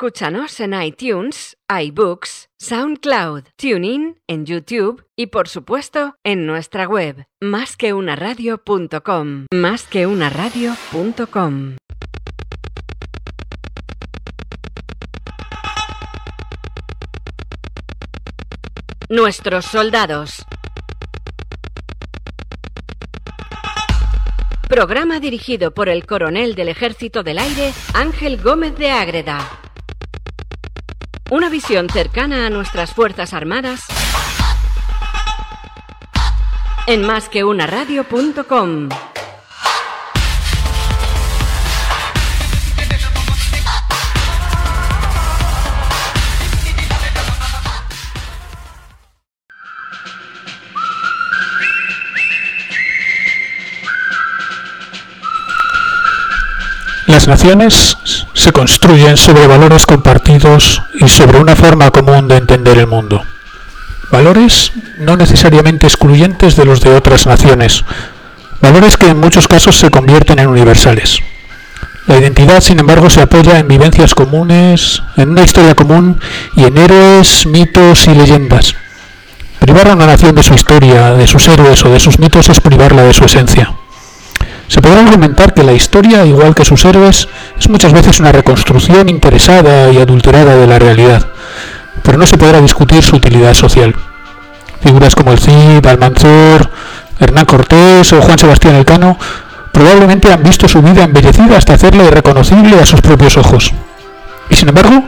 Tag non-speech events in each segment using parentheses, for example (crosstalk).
Escúchanos en iTunes, iBooks, SoundCloud, TuneIn, en YouTube y por supuesto en nuestra web, másqueunaradio.com. Nuestros soldados. Programa dirigido por el coronel del Ejército del Aire, Ángel Gómez de Ágreda. Una visión cercana a nuestras Fuerzas Armadas en másqueunaradio.com. Las naciones se construyen sobre valores compartidos y sobre una forma común de entender el mundo. Valores no necesariamente excluyentes de los de otras naciones, valores que en muchos casos se convierten en universales. La identidad, sin embargo, se apoya en vivencias comunes, en una historia común y en héroes, mitos y leyendas. Privar a una nación de su historia, de sus héroes o de sus mitos es privarla de su esencia. Se podrá argumentar que la historia, igual que sus héroes, es muchas veces una reconstrucción interesada y adulterada de la realidad, pero no se podrá discutir su utilidad social. Figuras como el Cid, Almanzor, Hernán Cortés o Juan Sebastián Elcano probablemente han visto su vida embellecida hasta hacerla irreconocible a sus propios ojos. Y sin embargo,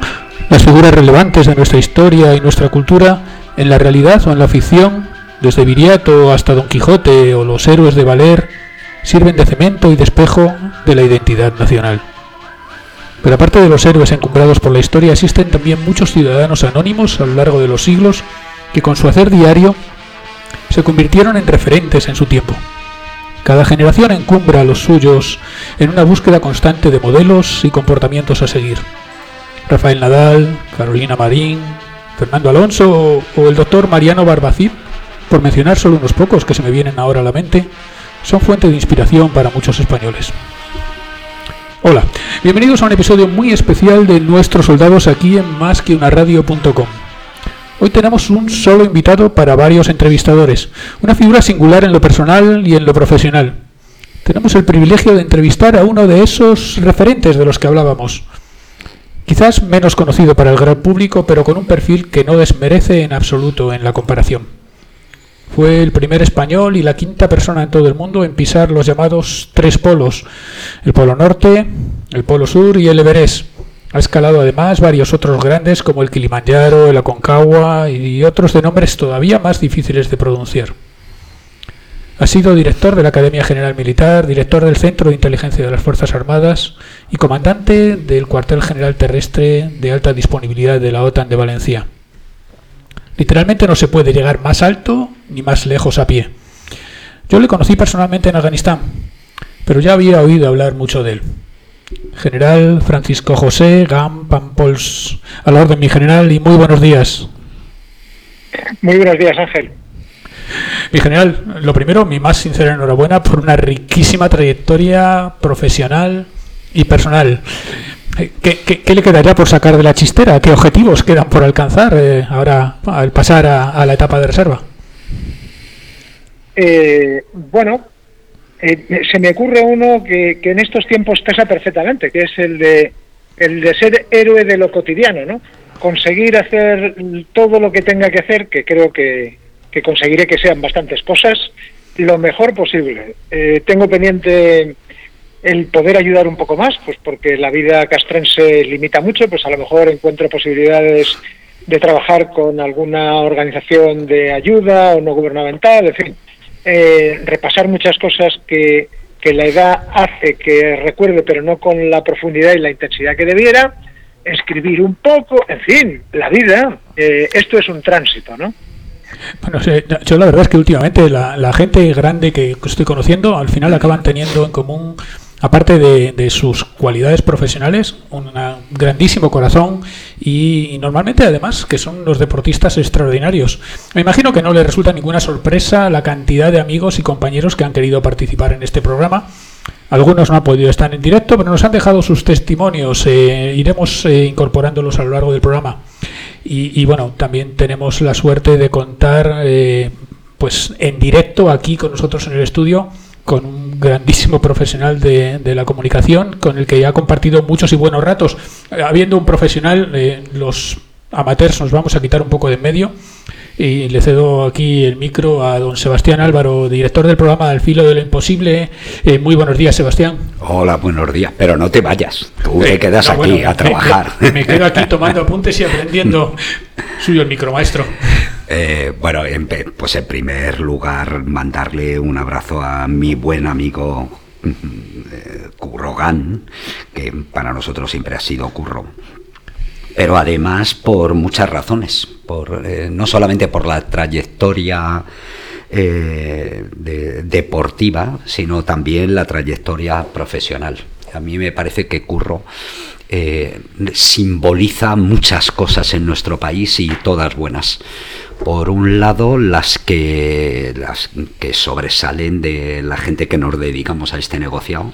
las figuras relevantes de nuestra historia y nuestra cultura, en la realidad o en la ficción, desde Viriato hasta Don Quijote o los héroes de Valer, sirven de cemento y de espejo de la identidad nacional. Pero aparte de los héroes encumbrados por la historia, existen también muchos ciudadanos anónimos a lo largo de los siglos que con su hacer diario se convirtieron en referentes en su tiempo. Cada generación encumbra a los suyos en una búsqueda constante de modelos y comportamientos a seguir. Rafael Nadal, Carolina Marín, Fernando Alonso o el doctor Mariano Barbacid, por mencionar solo unos pocos que se me vienen ahora a la mente, son fuente de inspiración para muchos españoles. Hola, bienvenidos a un episodio muy especial de Nuestros Soldados aquí en másqueunaradio.com. Hoy tenemos un solo invitado para varios entrevistadores, una figura singular en lo personal y en lo profesional. Tenemos el privilegio de entrevistar a uno de esos referentes de los que hablábamos. Quizás menos conocido para el gran público, pero con un perfil que no desmerece en absoluto en la comparación. Fue el primer español y la quinta persona en todo el mundo en pisar los llamados tres polos, el Polo Norte, el Polo Sur y el Everest. Ha escalado además varios otros grandes como el Kilimanjaro, el Aconcagua y otros de nombres todavía más difíciles de pronunciar. Ha sido director de la Academia General Militar, director del Centro de Inteligencia de las Fuerzas Armadas y comandante del Cuartel General Terrestre de Alta Disponibilidad de la OTAN de Valencia. Literalmente no se puede llegar más alto ni más lejos a pie. Yo le conocí personalmente en Afganistán, pero ya había oído hablar mucho de él. General Francisco José Gam Pampols, a la orden mi general y muy buenos días. Muy buenos días, Ángel. Mi general, lo primero, mi más sincera enhorabuena por una riquísima trayectoria profesional y personal. ¿Qué, le quedaría por sacar de la chistera? ¿Qué objetivos quedan por alcanzar eh, ahora al pasar a, la etapa de reserva? Eh, bueno, eh, se me ocurre uno que, en estos tiempos pesa perfectamente, que es el de, el de ser héroe de lo cotidiano, ¿no? Conseguir hacer todo lo que tenga que hacer, que creo que, que conseguiré que sean bastantes cosas, lo mejor posible. tengo pendiente el poder ayudar un poco más, pues porque la vida castrense limita mucho, pues a lo mejor encuentro posibilidades de trabajar con alguna organización de ayuda o no gubernamental, en fin, eh, repasar muchas cosas que, que la edad hace que recuerde, pero no con la profundidad y la intensidad que debiera, escribir un poco, en fin, la vida, eh, esto es un tránsito, ¿no? Bueno, yo la verdad es que últimamente la, la gente grande que estoy conociendo al final acaban teniendo en común aparte de, sus cualidades profesionales, un grandísimo corazón y, normalmente además que son los deportistas extraordinarios. Me imagino que no les resulta ninguna sorpresa la cantidad de amigos y compañeros que han querido participar en este programa, Algunos no han podido estar en directo, pero nos han dejado sus testimonios. Eh, iremos eh, incorporándolos a lo largo del programa. Y, bueno, también tenemos la suerte de contar eh, pues en directo aquí con nosotros en el estudio con un grandísimo profesional de, de, la comunicación con el que ha compartido muchos y buenos ratos. Habiendo un profesional, los amateurs nos vamos a quitar un poco de en medio y le cedo aquí el micro a don Sebastián Álvaro, director del programa Al filo de lo imposible. Eh, muy buenos días, Sebastián. Hola, buenos días, pero no te vayas, tú te eh, quedas aquí a trabajar. Me, quedo aquí tomando apuntes y aprendiendo. (laughs) Suyo el micro, maestro. Eh, bueno, pues en primer lugar, mandarle un abrazo a mi buen amigo Curro que para nosotros siempre ha sido Curro. Pero además por muchas razones, eh, no solamente por la trayectoria eh, deportiva, sino también la trayectoria profesional. A mí me parece que Curro eh, simboliza muchas cosas en nuestro país y todas buenas por un lado las que las que sobresalen de la gente que nos dedicamos a este negocio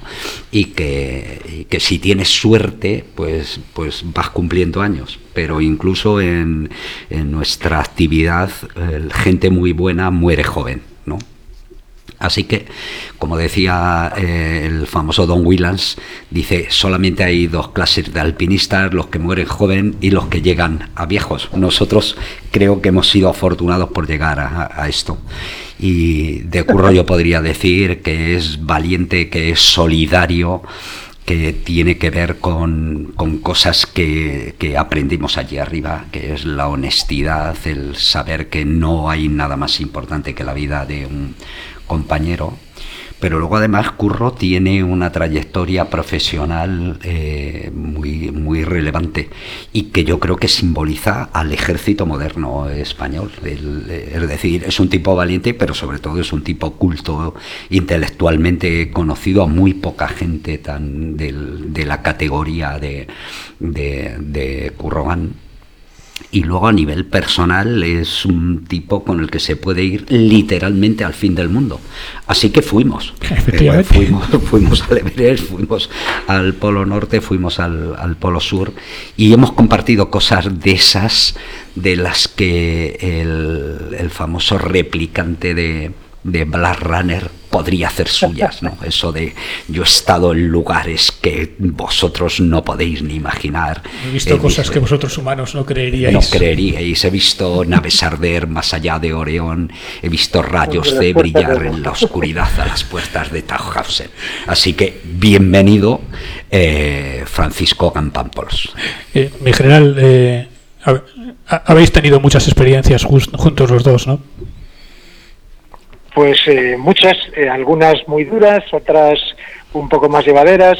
y que, que si tienes suerte pues pues vas cumpliendo años pero incluso en, en nuestra actividad gente muy buena muere joven ¿no? Así que, como decía eh, el famoso Don Willans, dice, solamente hay dos clases de alpinistas, los que mueren joven y los que llegan a viejos. Nosotros creo que hemos sido afortunados por llegar a, esto. Y de Curro yo podría decir que es valiente, que es solidario, que tiene que ver con, cosas que, que, aprendimos allí arriba, que es la honestidad, el saber que no hay nada más importante que la vida de un, compañero, pero luego además Curro tiene una trayectoria profesional eh, muy, muy relevante y que yo creo que simboliza al ejército moderno español. es decir, es un tipo valiente, pero sobre todo es un tipo culto, intelectualmente conocido a muy poca gente tan de la categoría de, de, de y luego a nivel personal es un tipo con el que se puede ir literalmente al fin del mundo. Así que fuimos. (laughs) Eh, fuimos, (laughs) fuimos al Everest, fuimos al Polo Norte, fuimos al, al, Polo Sur y hemos compartido cosas de esas de las que el, el famoso replicante de, de Blade Runner podría hacer suyas, ¿no? (laughs) Eso de yo he estado en lugares que vosotros no podéis ni imaginar. He visto cosas que vosotros humanos no creeríais. No creeríais. He visto naves arder más allá de Orión. He visto rayos de brillar en la oscuridad a las puertas de Tauhausen. Así que bienvenido, eh, Francisco Gampampols. Eh, mi general, eh, habéis tenido muchas experiencias juntos los dos, ¿no? Pues eh, muchas, eh, algunas muy duras, otras un poco más llevaderas,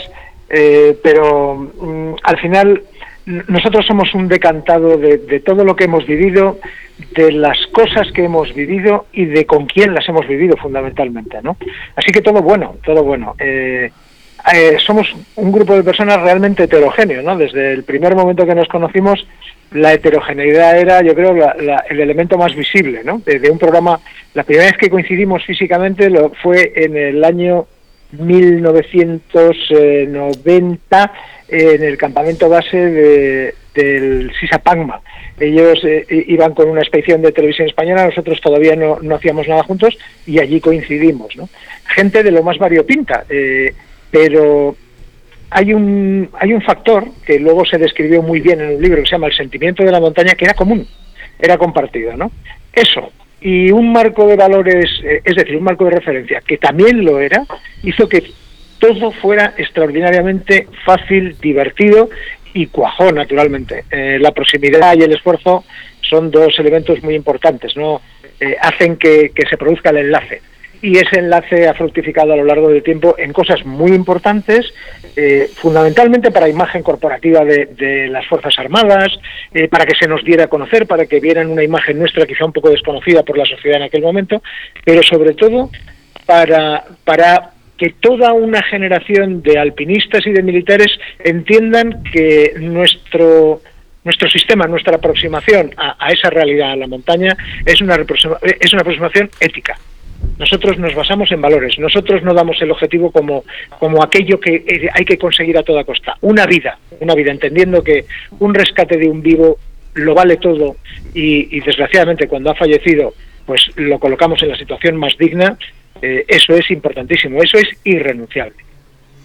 eh, pero mm, al final nosotros somos un decantado de, todo lo que hemos vivido, de las cosas que hemos vivido y de con quién las hemos vivido fundamentalmente, ¿no? Así que todo bueno, todo bueno. Somos un grupo de personas realmente heterogéneo, ¿no? Desde el primer momento que nos conocimos la heterogeneidad era, yo creo, el elemento más visible, ¿no? De, un programa. La primera vez que coincidimos físicamente lo fue en el año 1990 en el campamento base de, del Sisapagma. Ellos eh, iban con una expedición de televisión española, nosotros todavía no, no, hacíamos nada juntos y allí coincidimos, ¿no? Gente de lo más variopinta, eh, pero hay un, hay un factor que luego se describió muy bien en un libro que se llama El sentimiento de la montaña, que era común, era compartido, ¿no? Eso, y un marco de valores, eh, es decir, un marco de referencia, que también lo era, hizo que todo fuera extraordinariamente fácil, divertido y cuajó, naturalmente. Eh, la proximidad y el esfuerzo son dos elementos muy importantes, ¿no? Eh, hacen que, que se produzca el enlace y ese enlace ha fructificado a lo largo del tiempo en cosas muy importantes, eh, fundamentalmente para imagen corporativa de, las Fuerzas Armadas, eh, para que se nos diera a conocer, para que vieran una imagen nuestra quizá un poco desconocida por la sociedad en aquel momento, pero sobre todo para, para que toda una generación de alpinistas y de militares entiendan que nuestro nuestro sistema, nuestra aproximación a, esa realidad, a la montaña, es una, es una aproximación ética nosotros nos basamos en valores. Nosotros no damos el objetivo como, como aquello que eh, hay que conseguir a toda costa. Una vida, una vida, entendiendo que un rescate de un vivo lo vale todo y, desgraciadamente cuando ha fallecido pues lo colocamos en la situación más digna, eh, eso es importantísimo, eso es irrenunciable.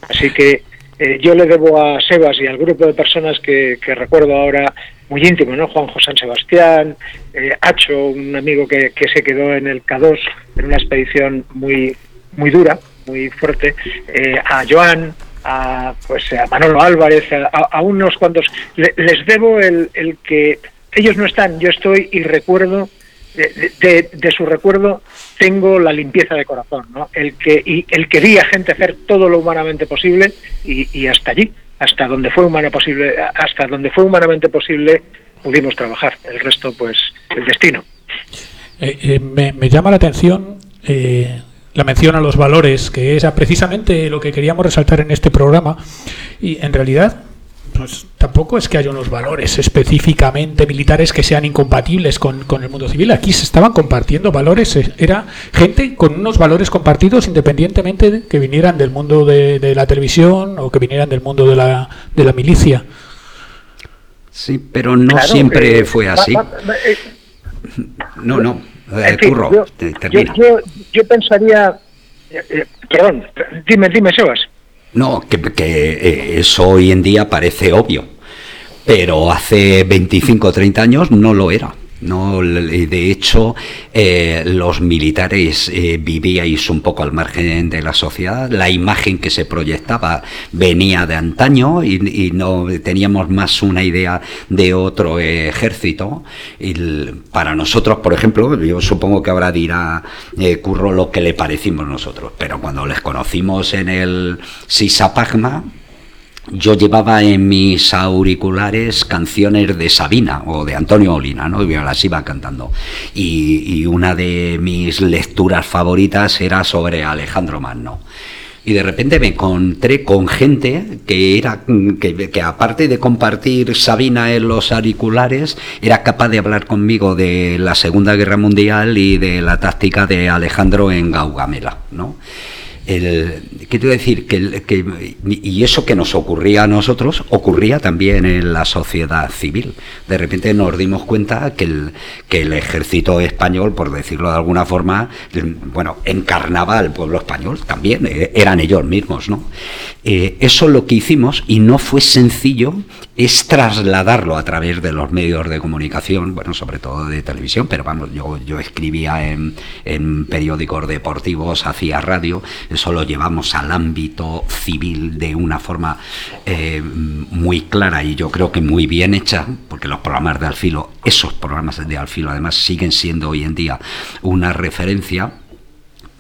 Así que eh, yo le debo a Sebas y al grupo de personas que, recuerdo ahora muy íntimo, ¿no? Juan José Sebastián, eh, Hacho, un amigo que, se quedó en el K2 en una expedición muy, muy dura, muy fuerte, eh, a Joan, a, pues, a Manolo Álvarez, a, unos cuantos. les debo el, el que ellos no están, yo estoy y recuerdo de, su recuerdo tengo la limpieza de corazón, ¿no? El que, y el que a gente hacer todo lo humanamente posible y, hasta allí, hasta donde fue humano posible, hasta donde fue humanamente posible, pudimos trabajar. El resto, pues, el destino. Eh, eh, me, llama la atención eh, la mención a los valores, que es precisamente lo que queríamos resaltar en este programa. Y en realidad, pues tampoco es que haya unos valores específicamente militares que sean incompatibles con, el mundo civil. Aquí se estaban compartiendo valores, eh, era gente con unos valores compartidos independientemente de que vinieran del mundo de, la televisión o que vinieran del mundo de la, de la milicia. Sí, pero no siempre eh, fue así. Eh, no, no, curro, yo, termina. Yo, pensaría, perdón, dime, dime, Sebas. No, que, que eso hoy en día parece obvio, pero hace 25 o 30 años no lo era. No, de hecho, eh, los militares eh, vivíais un poco al margen de la sociedad. La imagen que se proyectaba venía de antaño y, no teníamos más una idea de otro ejército. Y para nosotros, por ejemplo, yo supongo que ahora dirá eh, Curro lo que le parecimos nosotros, pero cuando les conocimos en el Sisapagma, yo llevaba en mis auriculares canciones de Sabina o de Antonio Olina, ¿no? Y las iba cantando. Y, una de mis lecturas favoritas era sobre Alejandro Magno. Y de repente me encontré con gente que era que, que, aparte de compartir Sabina en los auriculares, era capaz de hablar conmigo de la Segunda Guerra Mundial y de la táctica de Alejandro en Gaugamela, ¿no? El, quiero decir que, que, y eso que nos ocurría a nosotros ocurría también en la sociedad civil. De repente nos dimos cuenta que el, que el ejército español, por decirlo de alguna forma, bueno, encarnaba al pueblo español también, eh, eran ellos mismos, ¿no? Eh, eso lo que hicimos y no fue sencillo es trasladarlo a través de los medios de comunicación, bueno, sobre todo de televisión, pero vamos, yo, yo escribía en, en periódicos deportivos, hacía radio, eso lo llevamos al ámbito civil de una forma eh, muy clara y yo creo que muy bien hecha, porque los programas de Alfilo, esos programas de Alfilo además siguen siendo hoy en día una referencia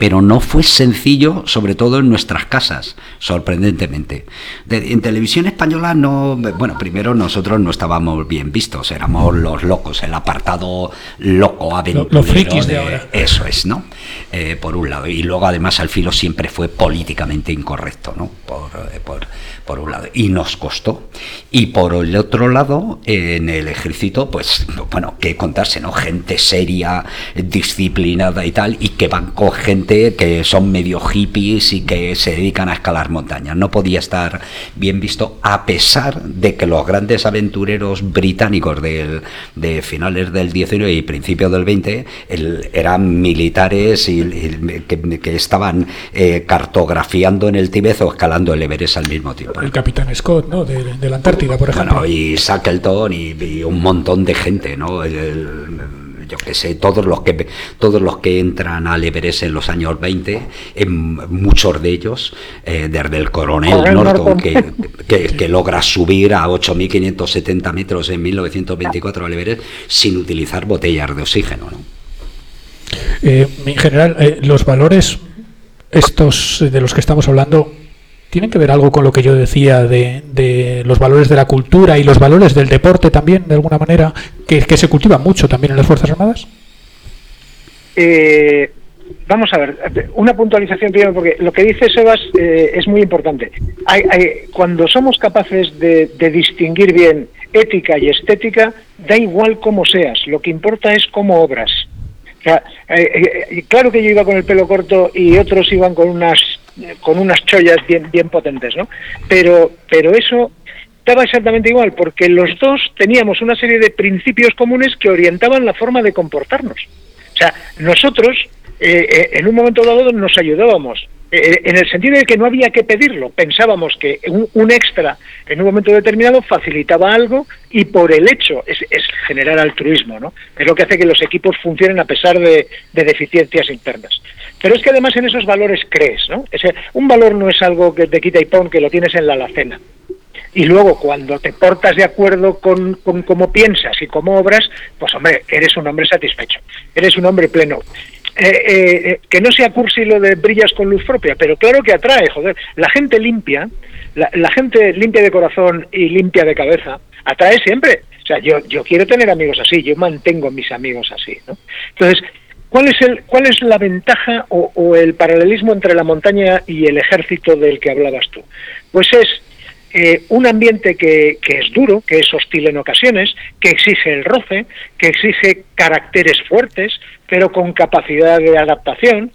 pero no fue sencillo, sobre todo en nuestras casas, sorprendentemente. en televisión española no, bueno, primero nosotros no estábamos bien vistos, éramos los locos, el apartado loco, aventurero. Los frikis de, ahora. Eso es, ¿no? Eh, por un lado. Y luego además al filo siempre fue políticamente incorrecto, ¿no? Por, eh, por, por un lado. Y nos costó. Y por el otro lado, en el ejército, pues, bueno, que contarse, ¿no? Gente seria, disciplinada y tal, y que van con gente que son medio hippies y que se dedican a escalar montañas. No podía estar bien visto, a pesar de que los grandes aventureros británicos del, de finales del 19 y principios del 20 eran militares y, que, estaban eh, cartografiando en el Tíbet o escalando el Everest al mismo tiempo el capitán Scott, ¿no? De, la Antártida, por ejemplo. y Shackleton y, un montón de gente, ¿no? Yo que sé, todos los que todos los que entran al Everest en los años 20, en muchos de ellos, eh, desde el coronel Norton, que, logra subir a 8.570 metros en 1924 al Everest sin utilizar botellas de oxígeno. ¿no? Eh, en general, eh, los valores estos de los que estamos hablando ¿Tienen que ver algo con lo que yo decía de, los valores de la cultura y los valores del deporte también, de alguna manera, que, se cultivan mucho también en las Fuerzas Armadas? Eh, vamos a ver, una puntualización primero, porque lo que dice Sebas eh, es muy importante. cuando somos capaces de, distinguir bien ética y estética, da igual cómo seas, lo que importa es cómo obras. Eh, claro que yo iba con el pelo corto y otros iban con unas con unas chollas bien bien potentes, ¿no? Pero pero eso estaba exactamente igual porque los dos teníamos una serie de principios comunes que orientaban la forma de comportarnos. O sea, nosotros en un momento dado nos ayudábamos eh, en el sentido de que no había que pedirlo. Pensábamos que un, extra en un momento determinado facilitaba algo y por el hecho es, generar altruismo, ¿no? Es lo que hace que los equipos funcionen a pesar de, deficiencias internas. Pero es que además en esos valores crees, ¿no? un valor no es algo que te quita y pon que lo tienes en la alacena. Y luego cuando te portas de acuerdo con, cómo piensas y cómo obras, pues hombre, eres un hombre satisfecho, eres un hombre pleno. Eh, eh, que no sea cursi lo de brillas con luz propia, pero claro que atrae, joder. La gente limpia, la, gente limpia de corazón y limpia de cabeza, atrae siempre. O sea, yo, yo quiero tener amigos así, yo mantengo mis amigos así. ¿no? Entonces, ¿cuál es, el, ¿cuál es la ventaja o, o el paralelismo entre la montaña y el ejército del que hablabas tú? Pues es eh, un ambiente que, es duro, que es hostil en ocasiones, que exige el roce, que exige caracteres fuertes, pero con capacidad de adaptación,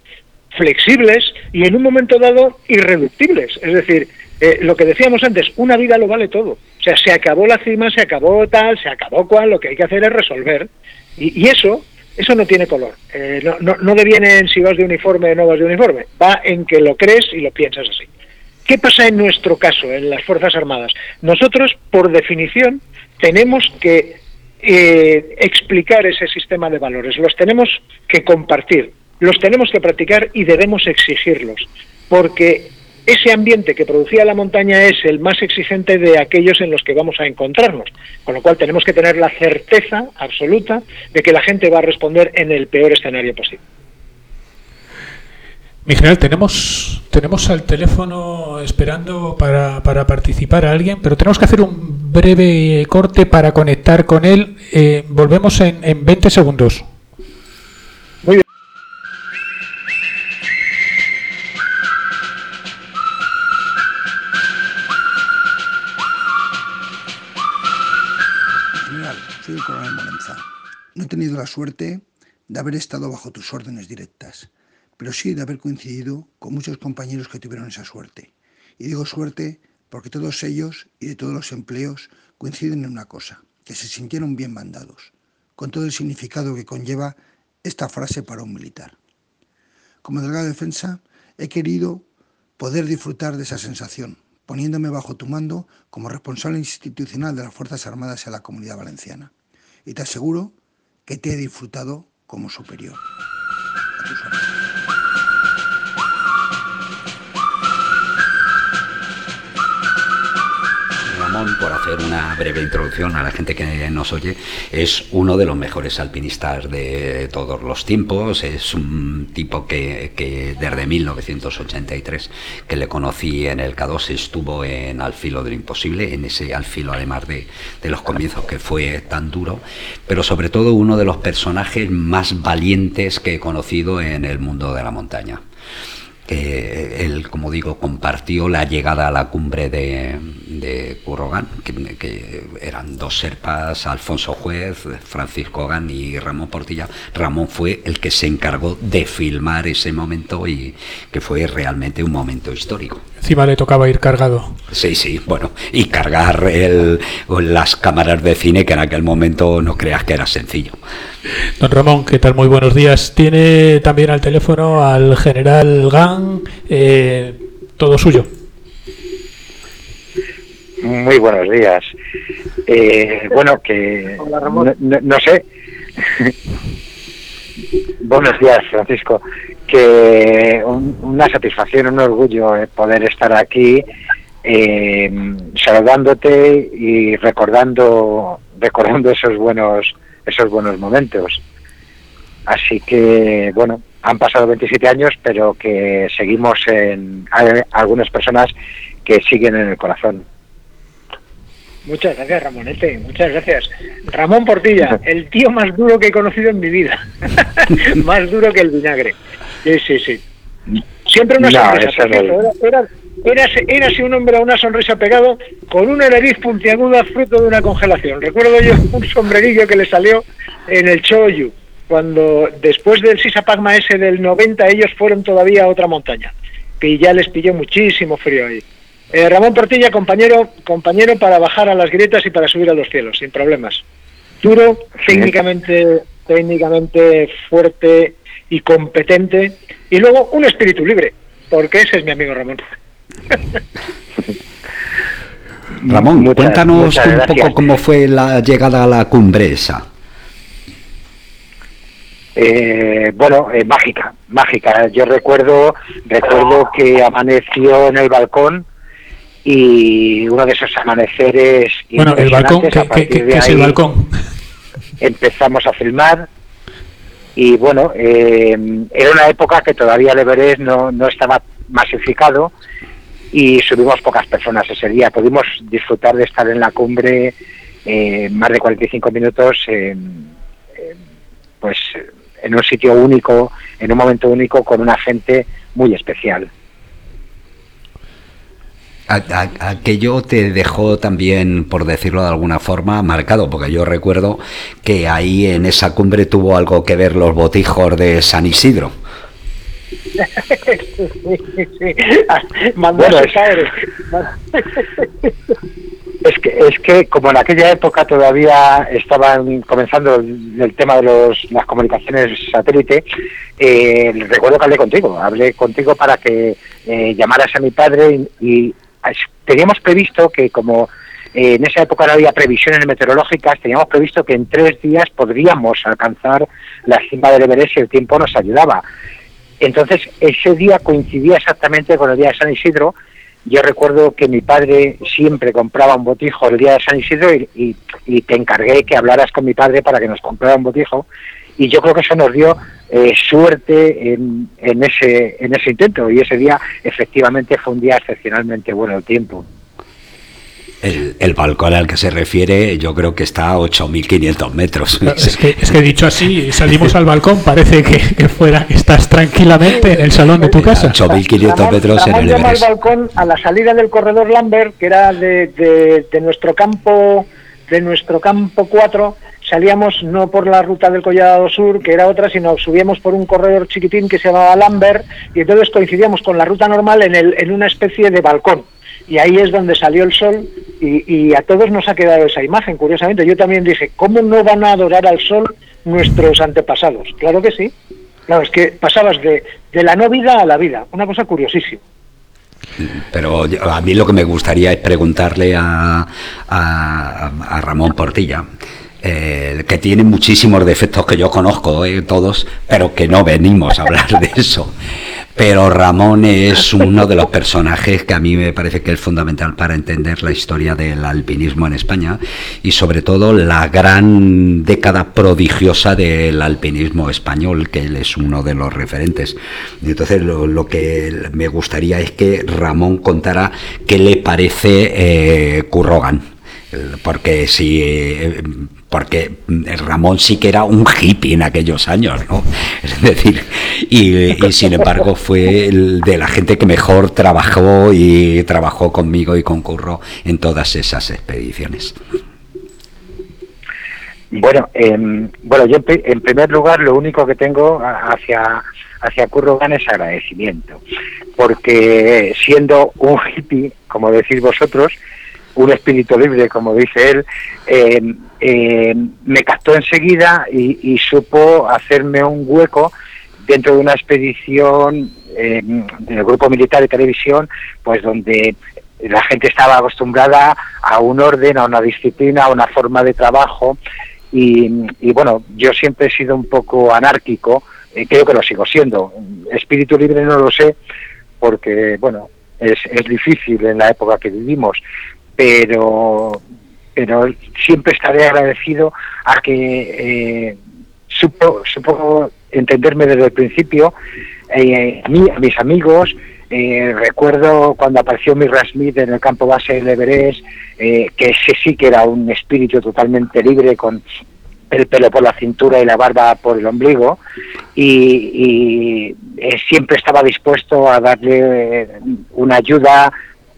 flexibles y en un momento dado irreductibles. Es decir, eh, lo que decíamos antes, una vida lo vale todo. O sea, se acabó la cima, se acabó tal, se acabó cual, lo que hay que hacer es resolver. Y, eso, eso no tiene color. Eh, no, no, no en si vas de uniforme o no vas de uniforme. Va en que lo crees y lo piensas así. ¿Qué pasa en nuestro caso, en las Fuerzas Armadas? Nosotros, por definición, tenemos que eh, explicar ese sistema de valores, los tenemos que compartir, los tenemos que practicar y debemos exigirlos, porque ese ambiente que producía la montaña es el más exigente de aquellos en los que vamos a encontrarnos, con lo cual tenemos que tener la certeza absoluta de que la gente va a responder en el peor escenario posible. Mi general, tenemos, tenemos al teléfono esperando para, para, participar a alguien, pero tenemos que hacer un breve corte para conectar con él. Eh, volvemos en, en 20 segundos. No he tenido la suerte de haber estado bajo tus órdenes directas pero sí de haber coincidido con muchos compañeros que tuvieron esa suerte. Y digo suerte porque todos ellos y de todos los empleos coinciden en una cosa, que se sintieron bien mandados, con todo el significado que conlleva esta frase para un militar. Como delegado de defensa he querido poder disfrutar de esa sensación, poniéndome bajo tu mando como responsable institucional de las Fuerzas Armadas a la comunidad valenciana. Y te aseguro que te he disfrutado como superior. Por hacer una breve introducción a la gente que nos oye, es uno de los mejores alpinistas de todos los tiempos. Es un tipo que, desde 1983 que le conocí en el K2 estuvo en Al filo del imposible, en ese al filo además de, de los comienzos que fue tan duro, pero sobre todo uno de los personajes más valientes que he conocido en el mundo de la montaña él, como digo, compartió la llegada a la cumbre de, de Currogán, que, eran dos serpas, Alfonso Juez, Francisco Gán y Ramón Portilla. Ramón fue el que se encargó de filmar ese momento y que fue realmente un momento histórico. Encima le tocaba ir cargado. Sí, sí, bueno, y cargar el, las cámaras de cine, que en aquel momento no creas que era sencillo. Don Ramón, ¿qué tal? Muy buenos días. Tiene también al teléfono al general Gang, eh, todo suyo. Muy buenos días. Eh, bueno, que no, sé. Buenos días, Francisco. Que una satisfacción, un orgullo eh, poder estar aquí saludándote y recordando recordando esos buenos esos buenos momentos. Así que, bueno, han pasado 27 años, pero que seguimos en hay algunas personas que siguen en el corazón. Muchas gracias, Ramonete, muchas gracias. Ramón Portilla, el tío más duro que he conocido en mi vida. (laughs) más duro que el vinagre. Sí, sí, sí. Siempre una sonrisa. era, era, un hombre a una sonrisa pegado con una nariz puntiaguda fruto de una congelación. Recuerdo yo un sombrerillo que le salió en el Choyu. cuando después del Sisapagma ese del 90 ellos fueron todavía a otra montaña, que ya les pilló muchísimo frío ahí. Eh, Ramón Portilla, compañero, compañero para bajar a las grietas y para subir a los cielos, sin problemas. Duro, técnicamente, técnicamente fuerte y competente, y luego un espíritu libre, porque ese es mi amigo Ramón. (laughs) Ramón, cuéntanos un poco cómo fue la llegada a la cumbre esa. Eh, bueno, eh, mágica, mágica. Yo recuerdo, recuerdo que amaneció en el balcón y uno de esos amaneceres. Bueno, el balcón, ¿qué, es el balcón? Empezamos a filmar y bueno, eh, era una época que todavía el Everest no, no estaba masificado y subimos pocas personas ese día. Pudimos disfrutar de estar en la cumbre eh, más de 45 minutos, pues en un sitio único, en un momento único, con una gente muy especial. Aquello te dejó también, por decirlo de alguna forma, marcado, porque yo recuerdo que ahí en esa cumbre tuvo algo que ver los botijos de San Isidro. (laughs) es que, es que como en aquella época todavía estaban comenzando el, tema de los, las comunicaciones satélite, eh, recuerdo que hablé contigo, hablé contigo para que eh, llamaras a mi padre y, teníamos previsto que como eh, en esa época no había previsiones meteorológicas, teníamos previsto que en tres días podríamos alcanzar la cima del Everest y el tiempo nos ayudaba. Entonces, ese día coincidía exactamente con el día de San Isidro. Yo recuerdo que mi padre siempre compraba un botijo el día de San Isidro y, te encargué que hablaras con mi padre para que nos comprara un botijo. Y yo creo que eso nos dio eh, suerte en, en, ese, en ese intento. Y ese día, efectivamente, fue un día excepcionalmente bueno el tiempo. El, balcón al que se refiere yo creo que está a 8.500 metros. Es que, (laughs) es que, dicho así, salimos al balcón, parece que, fuera estás tranquilamente en el salón de tu casa. 8.500 metros en el Everest. al balcón a la salida del corredor Lambert, que era de, de, nuestro campo de nuestro campo 4, salíamos no por la ruta del Collado Sur, que era otra, sino subíamos por un corredor chiquitín que se llamaba Lambert, y entonces coincidíamos con la ruta normal en, el, en una especie de balcón y ahí es donde salió el sol y, a todos nos ha quedado esa imagen, curiosamente. Yo también dije, ¿cómo no van a adorar al sol nuestros antepasados? Claro que sí. Claro, es que pasabas de, la no vida a la vida, una cosa curiosísima. Pero a mí lo que me gustaría es preguntarle a, a, Ramón Portilla, eh, que tiene muchísimos defectos que yo conozco, eh, todos, pero que no venimos a hablar de eso pero Ramón es uno de los personajes que a mí me parece que es fundamental para entender la historia del alpinismo en España y sobre todo la gran década prodigiosa del alpinismo español, que él es uno de los referentes. Entonces lo, que me gustaría es que Ramón contara qué le parece eh, Currogan porque si eh, porque Ramón sí que era un hippie en aquellos años, ¿no? (laughs) Es decir, y, sin embargo fue el de la gente que mejor trabajó y trabajó conmigo y concurrió en todas esas expediciones. Bueno, em, bueno, yo en primer lugar lo único que tengo hacia hacia Currogan es agradecimiento, porque siendo un hippie, como decís vosotros, un espíritu libre, como dice él, eh, eh, me captó enseguida y, supo hacerme un hueco dentro de una expedición eh, del grupo militar de televisión, pues donde la gente estaba acostumbrada a un orden, a una disciplina, a una forma de trabajo. Y, bueno, yo siempre he sido un poco anárquico, creo que lo sigo siendo. Espíritu libre no lo sé, porque bueno, es, es difícil en la época que vivimos, pero, pero siempre estaré agradecido a que eh, supo, supo entenderme desde el principio, eh, a mí, a mis amigos, eh, recuerdo cuando apareció Mirra Smith en el campo base del Everest, que ese sí que era un espíritu totalmente libre con el pelo por la cintura y la barba por el ombligo y, siempre estaba dispuesto a darle una ayuda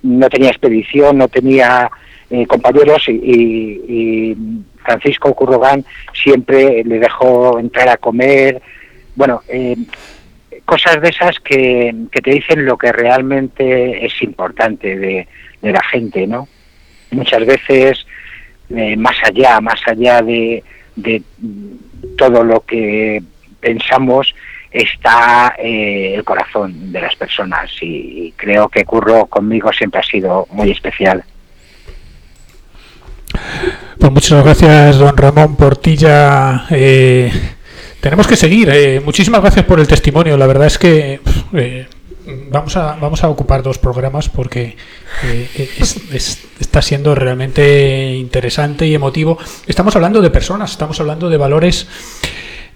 no tenía expedición, no tenía eh, compañeros y, Francisco Currogán siempre le dejó entrar a comer, bueno, eh, cosas de esas que, te dicen lo que realmente es importante de, la gente, ¿no? Muchas veces, eh, más allá, más allá de, de todo lo que pensamos, está eh, el corazón de las personas y creo que Curro conmigo siempre ha sido muy especial. Pues muchas gracias, don Ramón Portilla. Eh, tenemos que seguir. Eh, muchísimas gracias por el testimonio. La verdad es que vamos, a, vamos a ocupar dos programas porque está siendo realmente interesante y emotivo. Estamos hablando de personas, estamos hablando de valores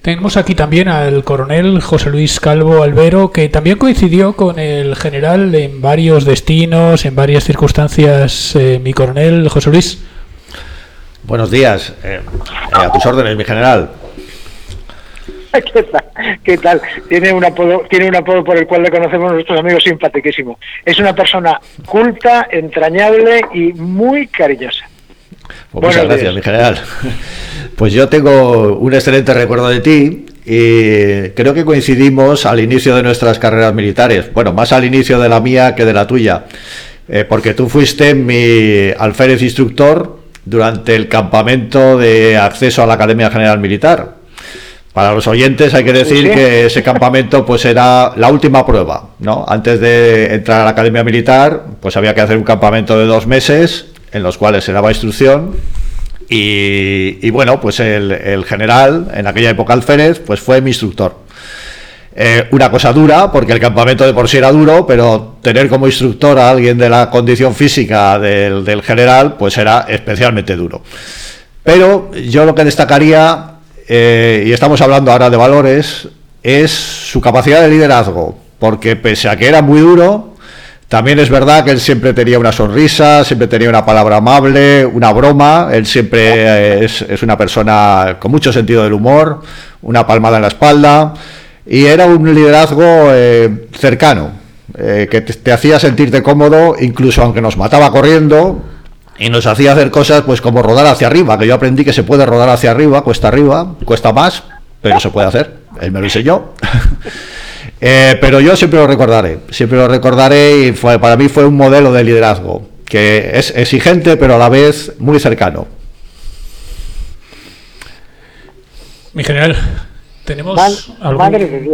tenemos aquí también al coronel José Luis Calvo Albero, que también coincidió con el general en varios destinos, en varias circunstancias. Eh, mi coronel José Luis. Buenos días. Eh, a tus órdenes, mi general. (laughs) ¿Qué tal? ¿Qué tal? Tiene un apodo, tiene un apodo por el cual le conocemos a nuestros amigos simpaticísimo. Es una persona culta, entrañable y muy cariñosa. Pues muchas gracias, mi general. (laughs) Pues yo tengo un excelente recuerdo de ti y creo que coincidimos al inicio de nuestras carreras militares. Bueno, más al inicio de la mía que de la tuya. Eh, porque tú fuiste mi alférez instructor durante el campamento de acceso a la Academia General Militar. Para los oyentes hay que decir que ese campamento pues era la última prueba, ¿no? Antes de entrar a la Academia Militar, pues había que hacer un campamento de dos meses en los cuales se daba instrucción y, bueno, pues el, general, en aquella época alférez, pues fue mi instructor. Eh, una cosa dura, porque el campamento de por sí era duro, pero tener como instructor a alguien de la condición física del, general, pues era especialmente duro. Pero yo lo que destacaría, eh, y estamos hablando ahora de valores, es su capacidad de liderazgo, porque pese a que era muy duro, también es verdad que él siempre tenía una sonrisa, siempre tenía una palabra amable, una broma. Él siempre es, una persona con mucho sentido del humor, una palmada en la espalda. Y era un liderazgo eh, cercano, eh, que te, hacía sentirte cómodo, incluso aunque nos mataba corriendo. Y nos hacía hacer cosas pues como rodar hacia arriba, que yo aprendí que se puede rodar hacia arriba, cuesta arriba, cuesta más, pero se puede hacer. Él me lo enseñó. (laughs) Eh, pero yo siempre lo recordaré, siempre lo recordaré y fue, para mí fue un modelo de liderazgo que es exigente pero a la vez muy cercano. Mi general, tenemos algún,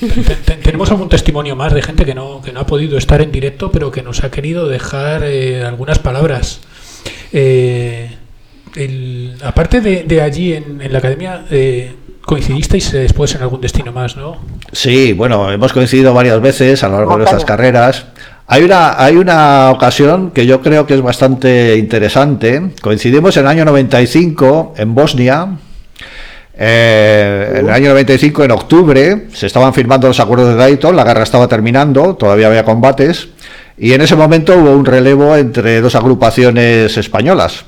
(laughs) tenemos algún testimonio más de gente que no, que no ha podido estar en directo pero que nos ha querido dejar eh, algunas palabras. Eh, aparte de, allí en, en la academia, coincidisteis después en algún destino más, ¿no? Sí, bueno, hemos coincidido varias veces a lo largo de nuestras carreras. Hay una, hay una ocasión que yo creo que es bastante interesante. Coincidimos en el año 95 en Bosnia. Eh, en el año 95, en octubre, se estaban firmando los acuerdos de Dayton, la guerra estaba terminando, todavía había combates, y en ese momento hubo un relevo entre dos agrupaciones españolas.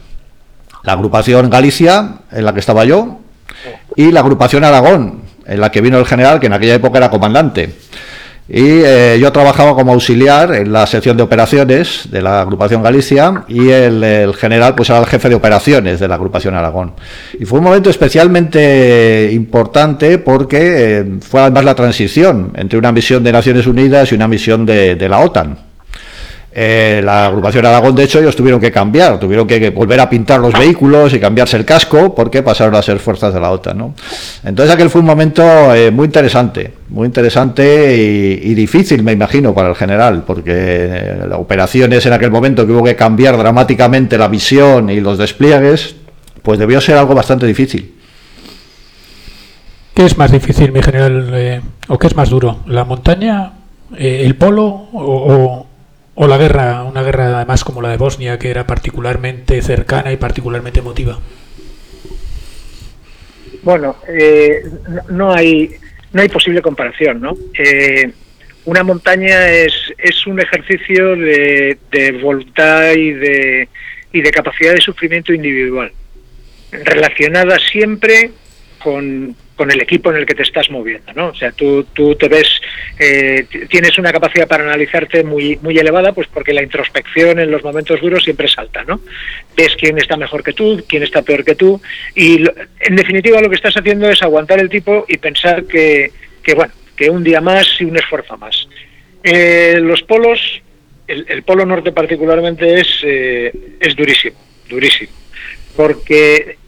La agrupación Galicia, en la que estaba yo, y la agrupación Aragón, en la que vino el general, que en aquella época era comandante. Y eh, yo trabajaba como auxiliar en la sección de operaciones de la agrupación Galicia y el, general pues era el jefe de operaciones de la agrupación Aragón. Y fue un momento especialmente importante porque eh, fue además la transición entre una misión de Naciones Unidas y una misión de la OTAN. Eh, la agrupación Aragón, de hecho, ellos tuvieron que cambiar, tuvieron que volver a pintar los vehículos y cambiarse el casco porque pasaron a ser fuerzas de la OTAN. ¿no? Entonces aquel fue un momento eh, muy interesante, muy interesante y, difícil, me imagino, para el general, porque eh, las operaciones en aquel momento que hubo que cambiar dramáticamente la visión y los despliegues, pues debió ser algo bastante difícil. ¿Qué es más difícil, mi general, o qué es más duro? ¿La montaña, el polo o, o la guerra, una guerra además como la de Bosnia, que era particularmente cercana y particularmente emotiva. Bueno, eh, no, hay no hay posible comparación, ¿no? Eh, una montaña es, es un ejercicio de, de voluntad y de, y de capacidad de sufrimiento individual, relacionada siempre con, con el equipo en el que te estás moviendo, ¿no? O sea, tú, tú te ves, eh, tienes una capacidad para analizarte muy, muy elevada, pues porque la introspección en los momentos duros siempre salta, ¿no? Ves quién está mejor que tú, quién está peor que tú, y en definitiva lo que estás haciendo es aguantar el tipo y pensar que, que bueno, que un día más y un esfuerzo más. Eh, los polos, el, polo norte particularmente es, eh, es durísimo, durísimo, porque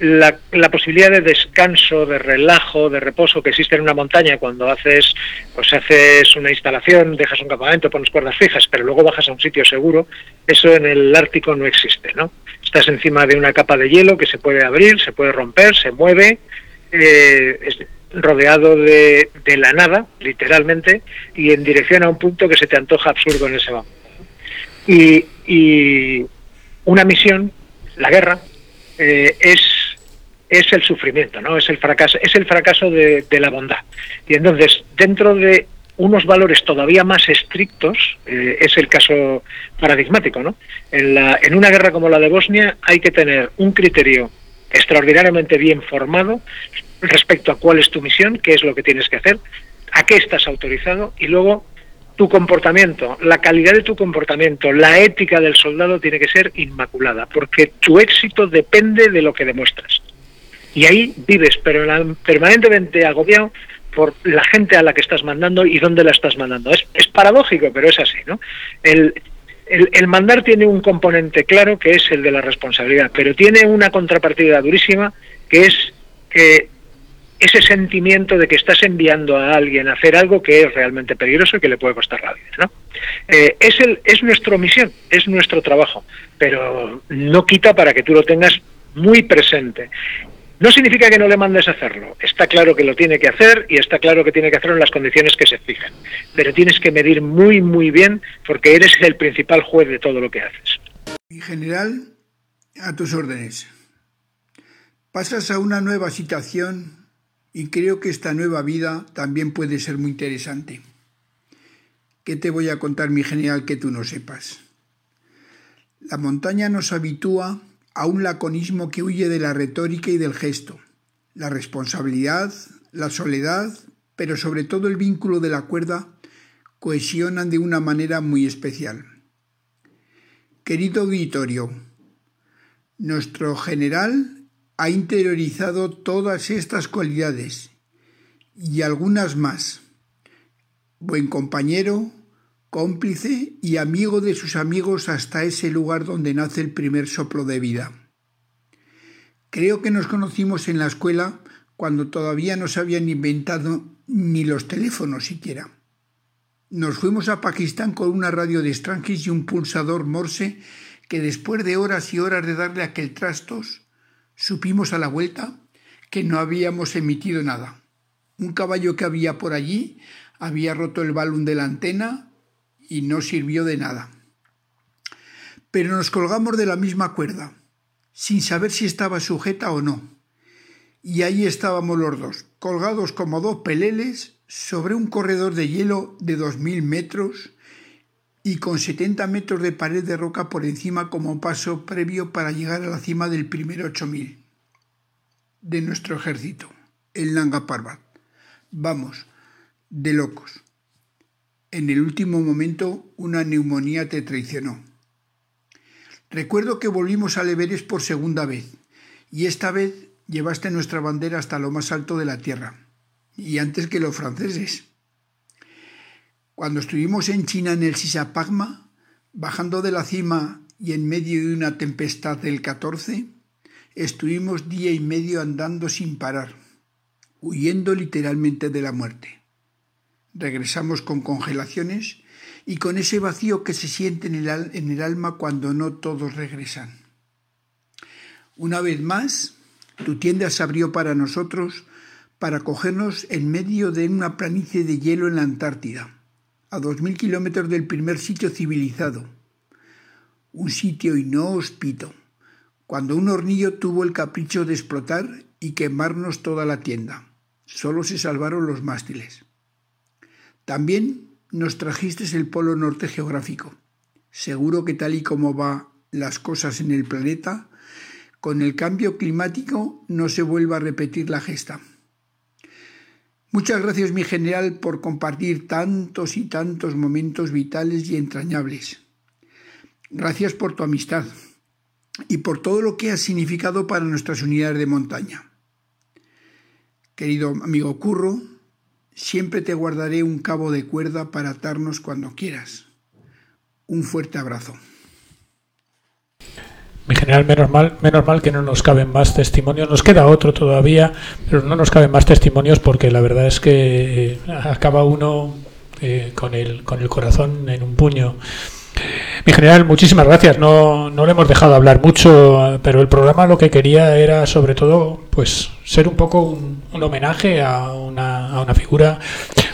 la, posibilidad de descanso, de relajo, de reposo que existe en una montaña cuando haces, pues haces una instalación, dejas un campamento, pones cuerdas fijas, pero luego bajas a un sitio seguro, eso en el Ártico no existe, ¿no? Estás encima de una capa de hielo que se puede abrir, se puede romper, se mueve, eh, es rodeado de, de, la nada, literalmente, y en dirección a un punto que se te antoja absurdo en ese momento. Y, y una misión, la guerra, eh, es es el sufrimiento, ¿no? Es el fracaso, es el fracaso de, la bondad. Y entonces, dentro de unos valores todavía más estrictos, eh, es el caso paradigmático, ¿no? En, la, en una guerra como la de Bosnia hay que tener un criterio extraordinariamente bien formado respecto a cuál es tu misión, qué es lo que tienes que hacer, a qué estás autorizado y luego tu comportamiento, la calidad de tu comportamiento, la ética del soldado tiene que ser inmaculada, porque tu éxito depende de lo que demuestras. Y ahí vives permanentemente agobiado por la gente a la que estás mandando y dónde la estás mandando. Es, es paradójico, pero es así. ¿no? El, el, mandar tiene un componente claro que es el de la responsabilidad, pero tiene una contrapartida durísima que es que ese sentimiento de que estás enviando a alguien a hacer algo que es realmente peligroso y que le puede costar la vida. ¿no? Eh, es, el, es nuestra misión, es nuestro trabajo, pero no quita para que tú lo tengas muy presente. No significa que no le mandes a hacerlo. Está claro que lo tiene que hacer y está claro que tiene que hacerlo en las condiciones que se fijan. Pero tienes que medir muy, muy bien porque eres el principal juez de todo lo que haces. Mi general, a tus órdenes. Pasas a una nueva situación y creo que esta nueva vida también puede ser muy interesante. ¿Qué te voy a contar, mi general, que tú no sepas? La montaña nos habitúa a un laconismo que huye de la retórica y del gesto. La responsabilidad, la soledad, pero sobre todo el vínculo de la cuerda, cohesionan de una manera muy especial. Querido auditorio, nuestro general ha interiorizado todas estas cualidades y algunas más. Buen compañero, cómplice y amigo de sus amigos hasta ese lugar donde nace el primer soplo de vida. Creo que nos conocimos en la escuela cuando todavía no se habían inventado ni los teléfonos siquiera. Nos fuimos a Pakistán con una radio de Strangis y un pulsador Morse que después de horas y horas de darle aquel trastos, supimos a la vuelta que no habíamos emitido nada. Un caballo que había por allí había roto el balón de la antena y no sirvió de nada. Pero nos colgamos de la misma cuerda, sin saber si estaba sujeta o no. Y ahí estábamos los dos, colgados como dos peleles sobre un corredor de hielo de dos mil metros y con setenta metros de pared de roca por encima como paso previo para llegar a la cima del primer ocho mil de nuestro ejército, el Nanga Parbat. Vamos, de locos. En el último momento una neumonía te traicionó. Recuerdo que volvimos a Leveres por segunda vez, y esta vez llevaste nuestra bandera hasta lo más alto de la tierra, y antes que los franceses. Cuando estuvimos en China en el Sisapagma, bajando de la cima y en medio de una tempestad del 14, estuvimos día y medio andando sin parar, huyendo literalmente de la muerte. Regresamos con congelaciones y con ese vacío que se siente en el, en el alma cuando no todos regresan. Una vez más, tu tienda se abrió para nosotros para cogernos en medio de una planicie de hielo en la Antártida, a dos mil kilómetros del primer sitio civilizado. Un sitio inhóspito, cuando un hornillo tuvo el capricho de explotar y quemarnos toda la tienda. Solo se salvaron los mástiles. También nos trajiste el Polo Norte geográfico. Seguro que tal y como va las cosas en el planeta, con el cambio climático no se vuelva a repetir la gesta. Muchas gracias, mi general, por compartir tantos y tantos momentos vitales y entrañables. Gracias por tu amistad y por todo lo que has significado para nuestras unidades de montaña. Querido amigo Curro, siempre te guardaré un cabo de cuerda para atarnos cuando quieras. Un fuerte abrazo. Mi general, menos mal, menos mal que no nos caben más testimonios. Nos queda otro todavía, pero no nos caben más testimonios porque la verdad es que eh, acaba uno eh, con, el, con el corazón en un puño. Mi general, muchísimas gracias. No, no le hemos dejado hablar mucho, pero el programa lo que quería era sobre todo pues ser un poco un, homenaje a una, a una, figura.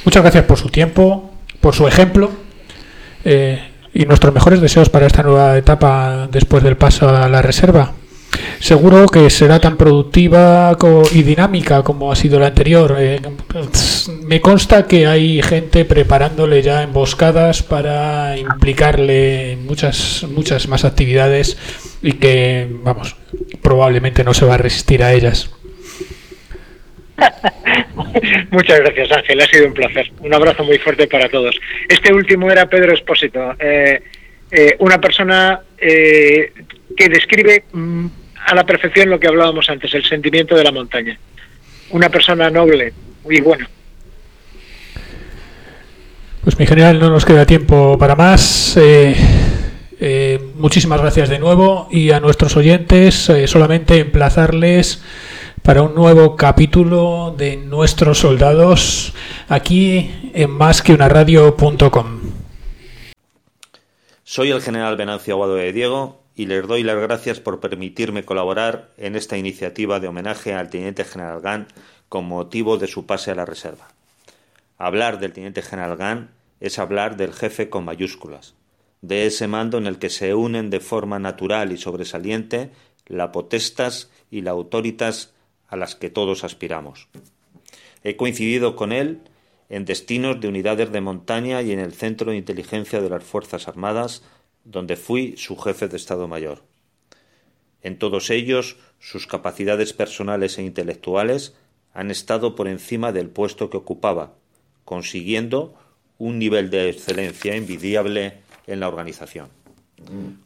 Muchas gracias por su tiempo, por su ejemplo. Eh, y nuestros mejores deseos para esta nueva etapa después del paso a la reserva. Seguro que será tan productiva y dinámica como ha sido la anterior. Eh, me consta que hay gente preparándole ya emboscadas para implicarle en muchas, muchas más actividades y que, vamos, probablemente no se va a resistir a ellas. (laughs) Muchas gracias, Ángel. Ha sido un placer. Un abrazo muy fuerte para todos. Este último era Pedro Espósito, eh, eh, una persona eh, que describe mm, a la perfección lo que hablábamos antes, el sentimiento de la montaña. Una persona noble y bueno. Pues mi general, no nos queda tiempo para más. muchísimas gracias de nuevo y a nuestros oyentes solamente emplazarles para un nuevo capítulo de Nuestros Soldados aquí en más que una radio.com. Soy el general Venancio Aguado de Diego y les doy las gracias por permitirme colaborar en esta iniciativa de homenaje al teniente general Gan con motivo de su pase a la reserva. Hablar del teniente general Gan es hablar del jefe con mayúsculas, de ese mando en el que se unen de forma natural y sobresaliente la potestas y la autoritas a las que todos aspiramos. He coincidido con él en destinos de unidades de montaña y en el Centro de Inteligencia de las Fuerzas Armadas, donde fui su jefe de Estado Mayor. En todos ellos, sus capacidades personales e intelectuales han estado por encima del puesto que ocupaba, consiguiendo un nivel de excelencia envidiable en la organización.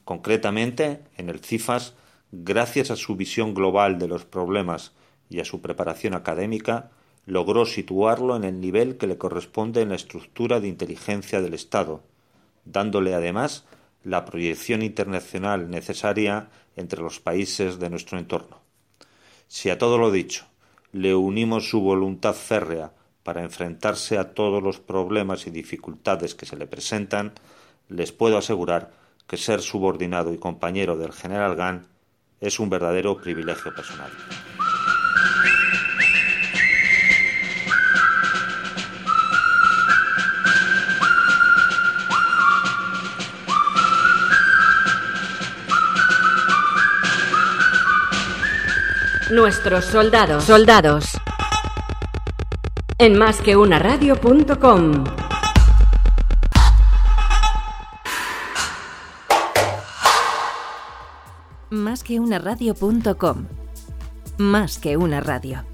Concretamente, en el CIFAS, gracias a su visión global de los problemas y a su preparación académica, logró situarlo en el nivel que le corresponde en la estructura de inteligencia del Estado, dándole además la proyección internacional necesaria entre los países de nuestro entorno. Si a todo lo dicho le unimos su voluntad férrea para enfrentarse a todos los problemas y dificultades que se le presentan, les puedo asegurar que ser subordinado y compañero del general Gant es un verdadero privilegio personal. Nuestros soldados. Soldados. En más que una radio.com. Más que una radio.com. Más que una radio.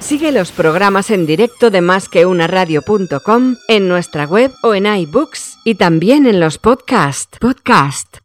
Sigue los programas en directo de más que una radio.com en nuestra web o en iBooks y también en los podcasts. Podcast.